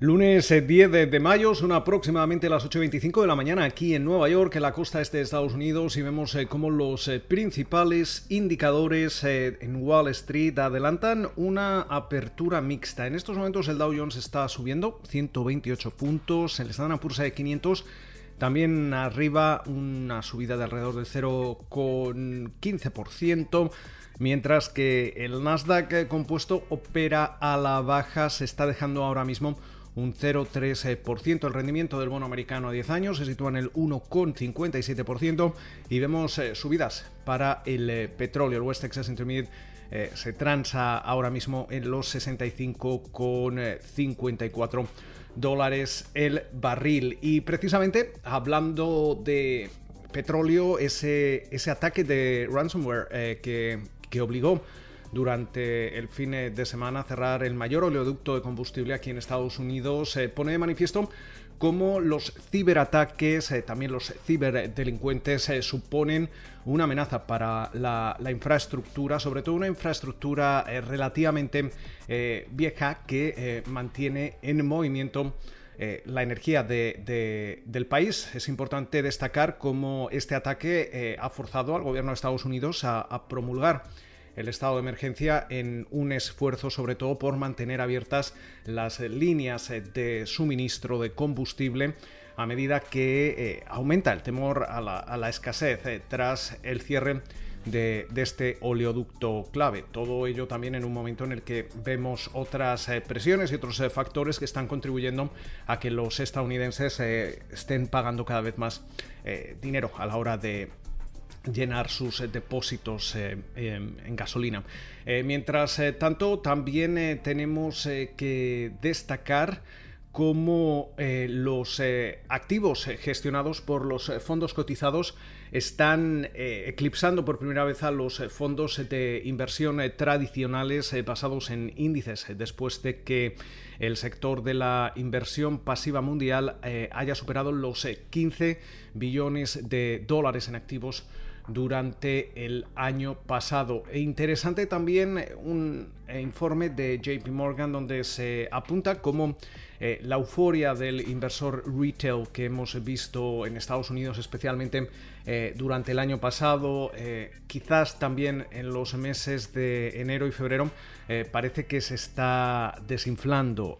Lunes 10 eh, de mayo, son aproximadamente las 8.25 de la mañana aquí en Nueva York, en la costa este de Estados Unidos, y vemos eh, cómo los eh, principales indicadores en Wall Street adelantan una apertura mixta. En estos momentos el Dow Jones está subiendo 128 puntos, el Standard Poor's de 500 también arriba una subida de alrededor del 0,15%. Mientras que el Nasdaq compuesto opera a la baja, se está dejando ahora mismo un 0,3%. El rendimiento del bono americano a 10 años se sitúa en el 1,57% y vemos eh, subidas para el eh, petróleo. El West Texas Intermediate eh, se transa ahora mismo en los 65,54 dólares el barril. Y precisamente hablando de petróleo, ese, ese ataque de ransomware que, que obligó durante el fin de semana cerrar el mayor oleoducto de combustible aquí en Estados Unidos se pone de manifiesto cómo los ciberataques, eh, también los ciberdelincuentes eh, suponen una amenaza para la, infraestructura, sobre todo una infraestructura eh, relativamente vieja que mantiene en movimiento la energía del país. Es importante destacar cómo este ataque ha forzado al gobierno de Estados Unidos a promulgar el estado de emergencia en un esfuerzo sobre todo por mantener abiertas las líneas de suministro de combustible a medida que eh, aumenta el temor a la, escasez eh, tras el cierre de, este oleoducto clave. Todo ello también en un momento en el que vemos otras eh, presiones y otros factores que están contribuyendo a que los estadounidenses estén pagando cada vez más dinero a la hora de, llenar sus eh, depósitos eh, en gasolina. Eh, mientras tanto, también tenemos que destacar cómo los activos gestionados por los fondos cotizados están eclipsando por primera vez a los fondos de inversión tradicionales basados en índices, después de que el sector de la inversión pasiva mundial haya superado los 15 billones de dólares en activos durante el año pasado. E interesante también un informe de JP Morgan donde se apunta como eh, la euforia del inversor retail que hemos visto en Estados Unidos especialmente eh, durante el año pasado, eh, quizás también en los meses de enero y febrero, parece que se está desinflando.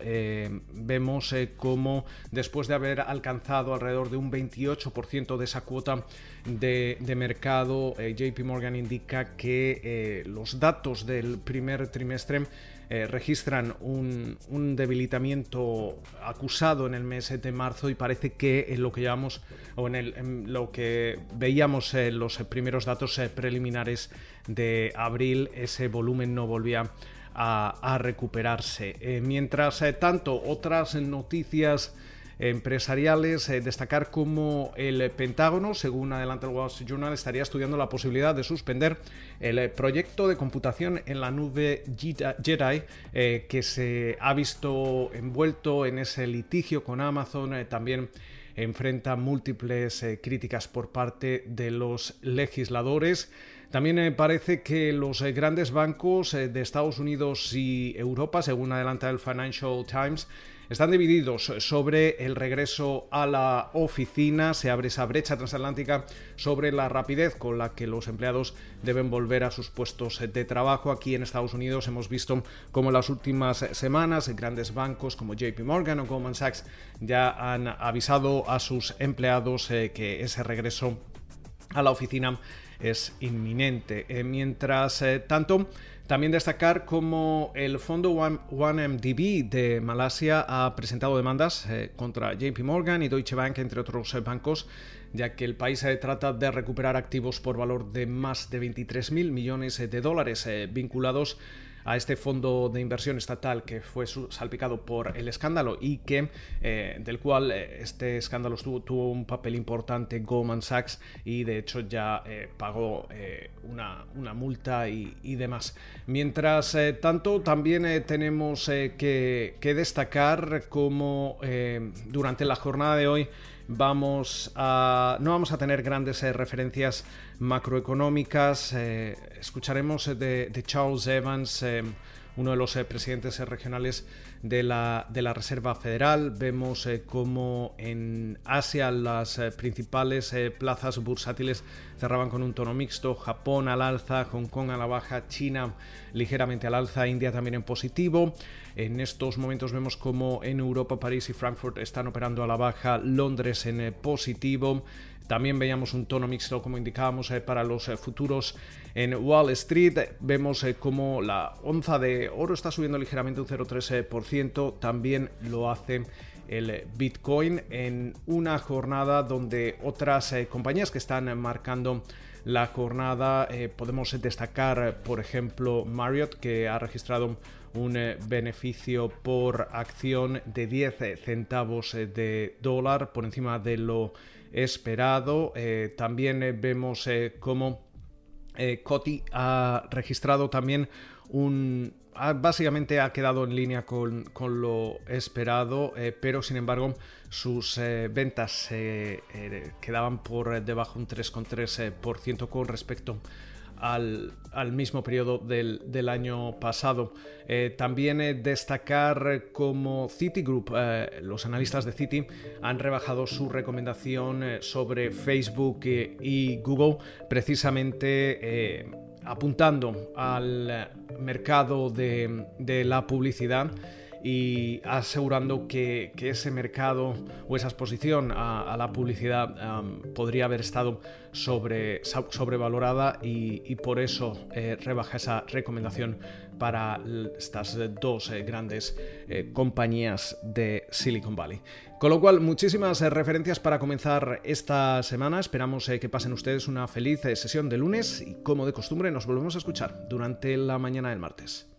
vemos como después de haber alcanzado alrededor de un 28% de esa cuota de mercado, JP Morgan indica que los datos del primer trimestre eh, registran un, debilitamiento acusado en el mes de marzo y parece que en lo que llevamos o en, lo que veíamos en los primeros datos eh, preliminares de abril ese volumen no volvía a, recuperarse. Eh, mientras tanto, otras noticias empresariales, eh, destacar cómo el Pentágono, según adelanta el Wall Street Journal, estaría estudiando la posibilidad de suspender el eh, proyecto de computación en la nube Jedi eh, que se ha visto envuelto en ese litigio con Amazon, también enfrenta múltiples críticas por parte de los legisladores. También parece que los grandes bancos de Estados Unidos y Europa, según adelanta el Financial Times, están divididos sobre el regreso a la oficina, se abre esa brecha transatlántica sobre la rapidez con la que los empleados deben volver a sus puestos de trabajo. Aquí en Estados Unidos hemos visto como en las últimas semanas grandes bancos como JP Morgan o Goldman Sachs ya han avisado a sus empleados eh, que ese regreso a la oficina es inminente. Eh, mientras eh, tanto, también destacar cómo el fondo 1MDB de Malasia ha presentado demandas eh, contra JP Morgan y Deutsche Bank, entre otros bancos, ya que el país trata de recuperar activos por valor de más de 23.000 millones de dólares vinculados este fondo de inversión estatal que fue salpicado por el escándalo y que eh, del cual eh, este escándalo tuvo, un papel importante Goldman Sachs y de hecho ya eh, pagó una, una, multa y, demás. Mientras tanto, también tenemos que, que, destacar como durante la jornada de hoy vamos a, no vamos a tener grandes eh, referencias macroeconómicas. Eh, escucharemos de, Charles Evans uno de los presidentes regionales de la, Reserva Federal. Vemos cómo en Asia las principales plazas bursátiles cerraban con un tono mixto, Japón al alza, Hong Kong a la baja, China ligeramente al alza, India también en positivo. En estos momentos vemos como en Europa, París y Frankfurt están operando a la baja, Londres en eh, positivo. También veíamos un tono mixto, como indicábamos, eh, para los eh, futuros en Wall Street. Vemos como la onza de oro está subiendo ligeramente un 0,3%. También lo hace el Bitcoin en una jornada donde otras compañías que están marcando la jornada. Eh, podemos destacar, por ejemplo, Marriott, que ha registrado un eh, beneficio por acción de 10 centavos eh, de dólar por encima de lo esperado. también vemos cómo Coti ha registrado también un básicamente ha quedado en línea con, lo esperado, eh, pero sin embargo sus eh, ventas eh, quedaban por debajo un 3,3% con respecto al, mismo periodo del, año pasado. también destacar como Citigroup, los analistas de Citi han rebajado su recomendación sobre Facebook y Google precisamente apuntando al mercado de, la publicidad y asegurando que, ese mercado o esa exposición a, la publicidad podría haber estado sobre, sobrevalorada y, por eso eh, rebaja esa recomendación para estas dos eh, grandes eh, compañías de Silicon Valley. Con lo cual, muchísimas referencias para comenzar esta semana. Esperamos que pasen ustedes una feliz sesión de lunes y como de costumbre nos volvemos a escuchar durante la mañana del martes.